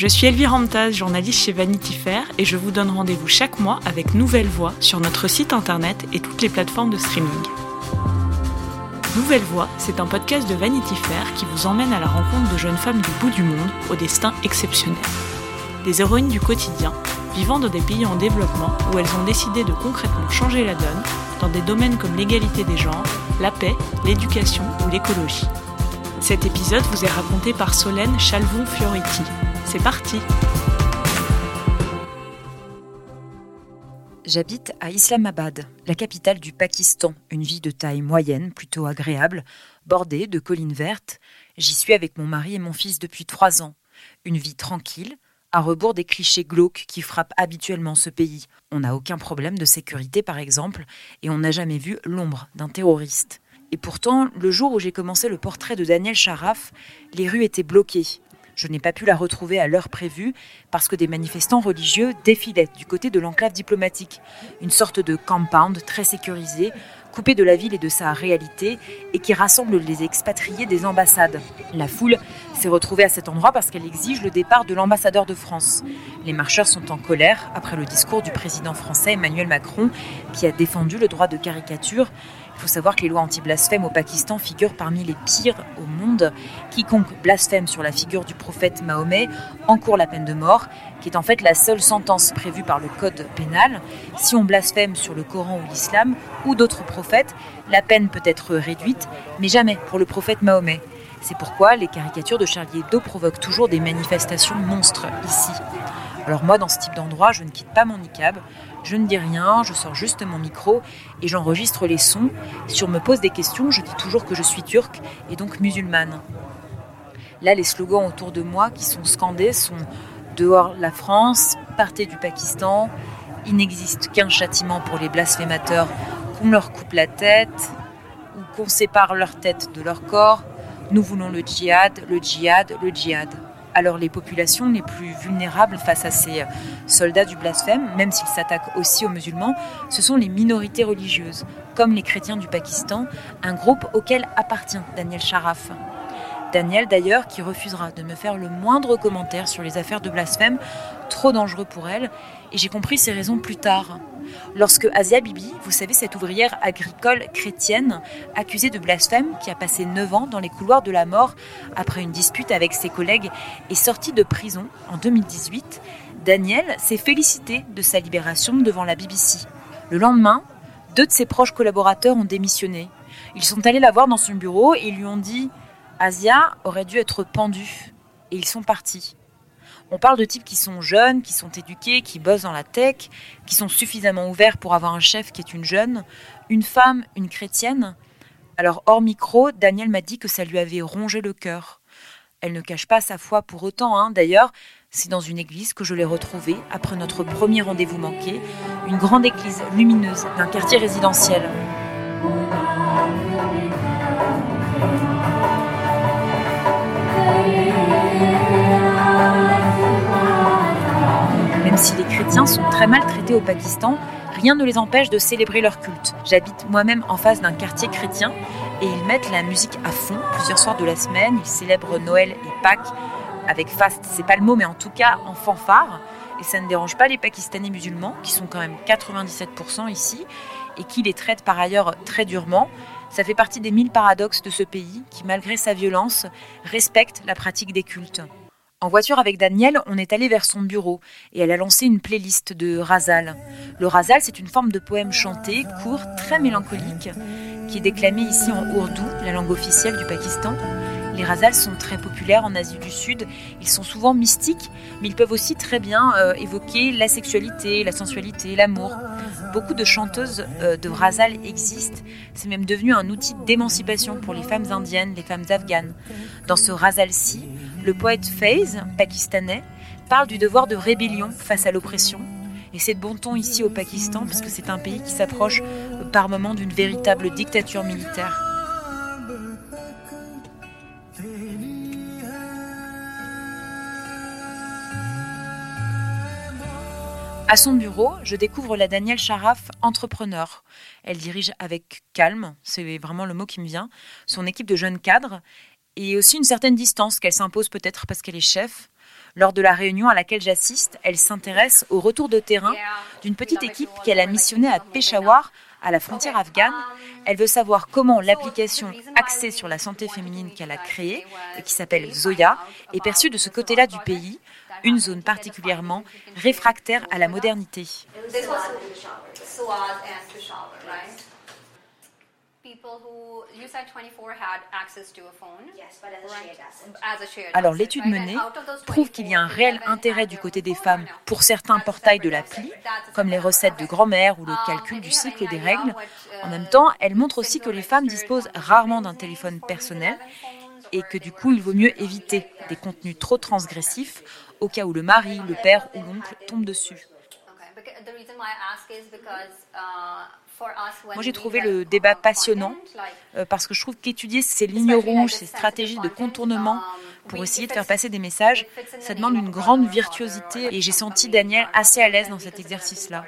Je suis Elvire Ramtaz, journaliste chez Vanity Fair, et je vous donne rendez-vous chaque mois avec Nouvelle Voix sur notre site internet et toutes les plateformes de streaming. Nouvelle Voix, c'est un podcast de Vanity Fair qui vous emmène à la rencontre de jeunes femmes du bout du monde au destin exceptionnel. Des héroïnes du quotidien, vivant dans des pays en développement où elles ont décidé de concrètement changer la donne dans des domaines comme l'égalité des genres, la paix, l'éducation ou l'écologie. Cet épisode vous est raconté par Solène Chalvon-Fioriti. C'est parti J'habite à Islamabad, la capitale du Pakistan, une ville de taille moyenne, plutôt agréable, bordée de collines vertes. J'y suis avec mon mari et mon fils depuis trois ans. Une vie tranquille, à rebours des clichés glauques qui frappent habituellement ce pays. On n'a aucun problème de sécurité par exemple, et on n'a jamais vu l'ombre d'un terroriste. Et pourtant, le jour où j'ai commencé le portrait de Daniel Charaf, les rues étaient bloquées. Je n'ai pas pu la retrouver à l'heure prévue parce que des manifestants religieux défilaient du côté de l'enclave diplomatique, une sorte de compound très sécurisé, coupé de la ville et de sa réalité et qui rassemble les expatriés des ambassades. La foule s'est retrouvée à cet endroit parce qu'elle exige le départ de l'ambassadeur de France. Les marcheurs sont en colère après le discours du président français Emmanuel Macron qui a défendu le droit de caricature il faut savoir que les lois anti-blasphème au Pakistan figurent parmi les pires au monde. Quiconque blasphème sur la figure du prophète Mahomet encourt la peine de mort, qui est en fait la seule sentence prévue par le code pénal. Si on blasphème sur le Coran ou l'islam ou d'autres prophètes, la peine peut être réduite, mais jamais pour le prophète Mahomet. C'est pourquoi les caricatures de Charlie Hebdo provoquent toujours des manifestations monstres ici. Alors moi, dans ce type d'endroit, je ne quitte pas mon niqab, je ne dis rien, je sors juste mon micro et j'enregistre les sons. Si on me pose des questions, je dis toujours que je suis turque et donc musulmane. Là, les slogans autour de moi qui sont scandés sont Dehors la France, partez du Pakistan, il n'existe qu'un châtiment pour les blasphémateurs, qu'on leur coupe la tête ou qu'on sépare leur tête de leur corps. Nous voulons le djihad, le djihad, le djihad alors les populations les plus vulnérables face à ces soldats du blasphème, même s'ils s'attaquent aussi aux musulmans, ce sont les minorités religieuses, comme les chrétiens du Pakistan, un groupe auquel appartient Daniel Sharaf. Daniel d'ailleurs qui refusera de me faire le moindre commentaire sur les affaires de blasphème, trop dangereux pour elle, et j'ai compris ses raisons plus tard. Lorsque Asia Bibi, vous savez, cette ouvrière agricole chrétienne accusée de blasphème qui a passé 9 ans dans les couloirs de la mort après une dispute avec ses collègues, est sortie de prison en 2018, Daniel s'est félicité de sa libération devant la BBC. Le lendemain, deux de ses proches collaborateurs ont démissionné. Ils sont allés la voir dans son bureau et lui ont dit Asia aurait dû être pendue. Et ils sont partis. On parle de types qui sont jeunes, qui sont éduqués, qui bossent dans la tech, qui sont suffisamment ouverts pour avoir un chef qui est une jeune, une femme, une chrétienne. Alors hors micro, Daniel m'a dit que ça lui avait rongé le cœur. Elle ne cache pas sa foi pour autant, hein. d'ailleurs, c'est dans une église que je l'ai retrouvée après notre premier rendez-vous manqué, une grande église lumineuse d'un quartier résidentiel. Même si les chrétiens sont très mal traités au Pakistan, rien ne les empêche de célébrer leur culte. J'habite moi-même en face d'un quartier chrétien et ils mettent la musique à fond plusieurs soirs de la semaine. Ils célèbrent Noël et Pâques avec faste, c'est pas le mot, mais en tout cas en fanfare. Et ça ne dérange pas les Pakistanais musulmans, qui sont quand même 97% ici, et qui les traitent par ailleurs très durement. Ça fait partie des mille paradoxes de ce pays qui, malgré sa violence, respecte la pratique des cultes. En voiture avec Daniel, on est allé vers son bureau et elle a lancé une playlist de Razal. Le Razal, c'est une forme de poème chanté, court, très mélancolique, qui est déclamé ici en ourdou, la langue officielle du Pakistan. Les Razals sont très populaires en Asie du Sud. Ils sont souvent mystiques, mais ils peuvent aussi très bien euh, évoquer la sexualité, la sensualité, l'amour. Beaucoup de chanteuses euh, de Razal existent. C'est même devenu un outil d'émancipation pour les femmes indiennes, les femmes afghanes. Dans ce Razal-ci, le poète Faiz, pakistanais, parle du devoir de rébellion face à l'oppression. Et c'est de bon ton ici au Pakistan, parce que c'est un pays qui s'approche euh, par moments d'une véritable dictature militaire. À son bureau, je découvre la Danielle Charaf, entrepreneur. Elle dirige avec calme, c'est vraiment le mot qui me vient, son équipe de jeunes cadres et aussi une certaine distance qu'elle s'impose peut-être parce qu'elle est chef. Lors de la réunion à laquelle j'assiste, elle s'intéresse au retour de terrain d'une petite équipe qu'elle a missionnée à Peshawar, à la frontière afghane. Elle veut savoir comment l'application axée sur la santé féminine qu'elle a créée et qui s'appelle Zoya est perçue de ce côté-là du pays, une zone particulièrement réfractaire à la modernité. Alors l'étude menée prouve qu'il y a un réel intérêt du côté des femmes pour certains portails de l'appli, comme les recettes de grand-mère ou le um, calcul du cycle des règles. En même temps, elle montre aussi que les femmes disposent rarement d'un téléphone personnel et que du coup, il vaut mieux éviter des contenus trop transgressifs au cas où le mari, le père ou l'oncle tombent dessus. Moi, j'ai trouvé le débat passionnant euh, parce que je trouve qu'étudier ces lignes rouges, ces stratégies de contournement um, pour essayer de faire passer des messages, ça demande une grande virtuosité et j'ai senti Daniel assez à l'aise dans cet exercice-là.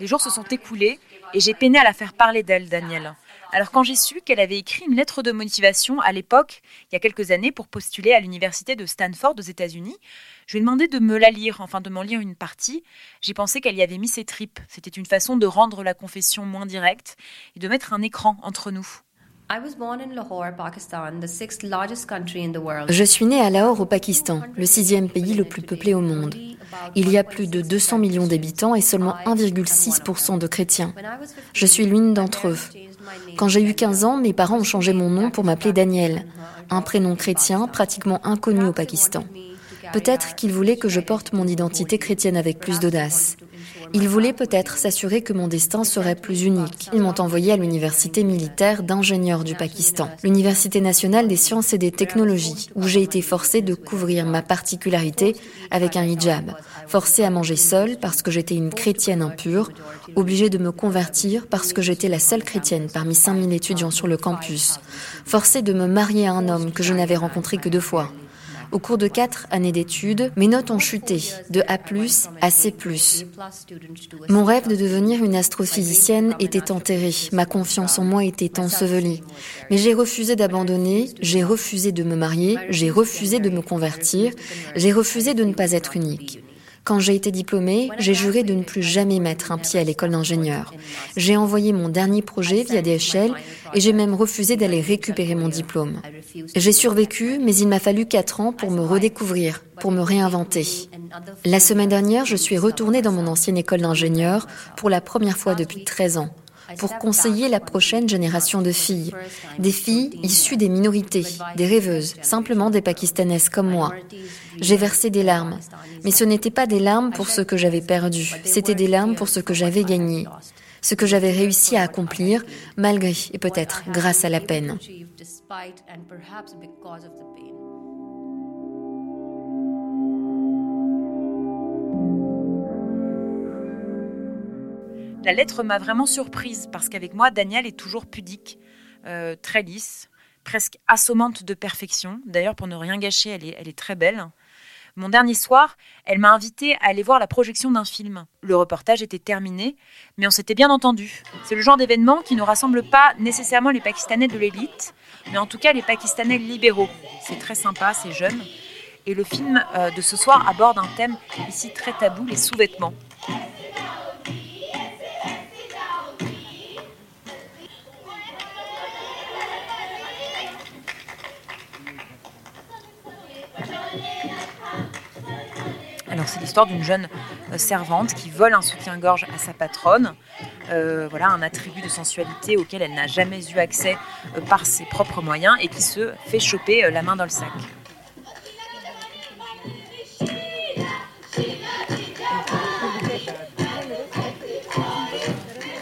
Les jours se sont écoulés et j'ai peiné à la faire parler d'elle, Daniel. Alors quand j'ai su qu'elle avait écrit une lettre de motivation à l'époque, il y a quelques années, pour postuler à l'université de Stanford aux États-Unis, je lui ai demandé de me la lire, enfin de m'en lire une partie. J'ai pensé qu'elle y avait mis ses tripes. C'était une façon de rendre la confession moins directe et de mettre un écran entre nous. Je suis née à Lahore au Pakistan, le sixième pays le plus peuplé au monde. Il y a plus de 200 millions d'habitants et seulement 1,6% de chrétiens. Je suis l'une d'entre eux. Quand j'ai eu 15 ans, mes parents ont changé mon nom pour m'appeler Daniel, un prénom chrétien pratiquement inconnu au Pakistan. Peut-être qu'ils voulaient que je porte mon identité chrétienne avec plus d'audace. Ils voulaient peut-être s'assurer que mon destin serait plus unique. Ils m'ont envoyé à l'université militaire d'ingénieurs du Pakistan, l'université nationale des sciences et des technologies, où j'ai été forcée de couvrir ma particularité avec un hijab, forcée à manger seule parce que j'étais une chrétienne impure, obligée de me convertir parce que j'étais la seule chrétienne parmi 5000 étudiants sur le campus, forcée de me marier à un homme que je n'avais rencontré que deux fois, au cours de quatre années d'études, mes notes ont chuté de A+, à C+. Mon rêve de devenir une astrophysicienne était enterré, ma confiance en moi était ensevelie. Mais j'ai refusé d'abandonner, j'ai refusé de me marier, j'ai refusé de me convertir, j'ai refusé de ne pas être unique. Quand j'ai été diplômée, j'ai juré de ne plus jamais mettre un pied à l'école d'ingénieur. J'ai envoyé mon dernier projet via DHL et j'ai même refusé d'aller récupérer mon diplôme. J'ai survécu, mais il m'a fallu quatre ans pour me redécouvrir, pour me réinventer. La semaine dernière, je suis retournée dans mon ancienne école d'ingénieur pour la première fois depuis 13 ans pour conseiller la prochaine génération de filles, des filles issues des minorités, des rêveuses, simplement des pakistanaises comme moi. J'ai versé des larmes, mais ce n'était pas des larmes pour ce que j'avais perdu, c'était des larmes pour ce que j'avais gagné, ce que j'avais réussi à accomplir malgré et peut-être grâce à la peine. La lettre m'a vraiment surprise parce qu'avec moi, Daniel est toujours pudique, euh, très lisse, presque assommante de perfection. D'ailleurs, pour ne rien gâcher, elle est très belle. Mon dernier soir, elle m'a invité à aller voir la projection d'un film. Le reportage était terminé, mais on s'était bien entendu. C'est le genre d'événement qui ne rassemble pas nécessairement les Pakistanais de l'élite, mais en tout cas les Pakistanais libéraux. C'est très sympa, c'est jeune. Et le film euh, de ce soir aborde un thème ici très tabou, les sous-vêtements. C'est l'histoire d'une jeune euh, servante qui vole un soutien-gorge à sa patronne. Euh, voilà un attribut de sensualité auquel elle n'a jamais eu accès euh, par ses propres moyens et qui se fait choper la main dans le sac.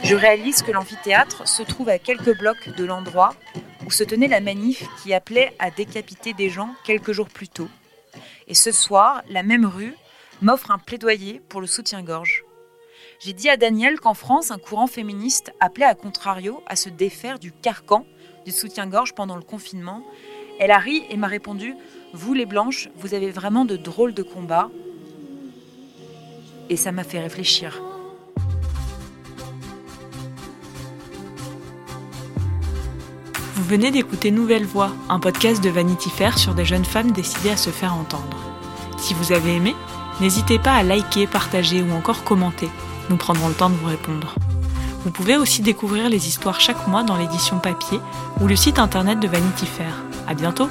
Je réalise que l'amphithéâtre se trouve à quelques blocs de l'endroit où se tenait la manif qui appelait à décapiter des gens quelques jours plus tôt. Et ce soir, la même rue m'offre un plaidoyer pour le soutien-gorge. J'ai dit à Daniel qu'en France, un courant féministe appelait à contrario à se défaire du carcan du soutien-gorge pendant le confinement. Elle a ri et m'a répondu Vous les blanches, vous avez vraiment de drôles de combats. Et ça m'a fait réfléchir. venez d'écouter Nouvelle Voix, un podcast de Vanity Fair sur des jeunes femmes décidées à se faire entendre. Si vous avez aimé, n'hésitez pas à liker, partager ou encore commenter. Nous prendrons le temps de vous répondre. Vous pouvez aussi découvrir les histoires chaque mois dans l'édition papier ou le site internet de Vanity Fair. À bientôt!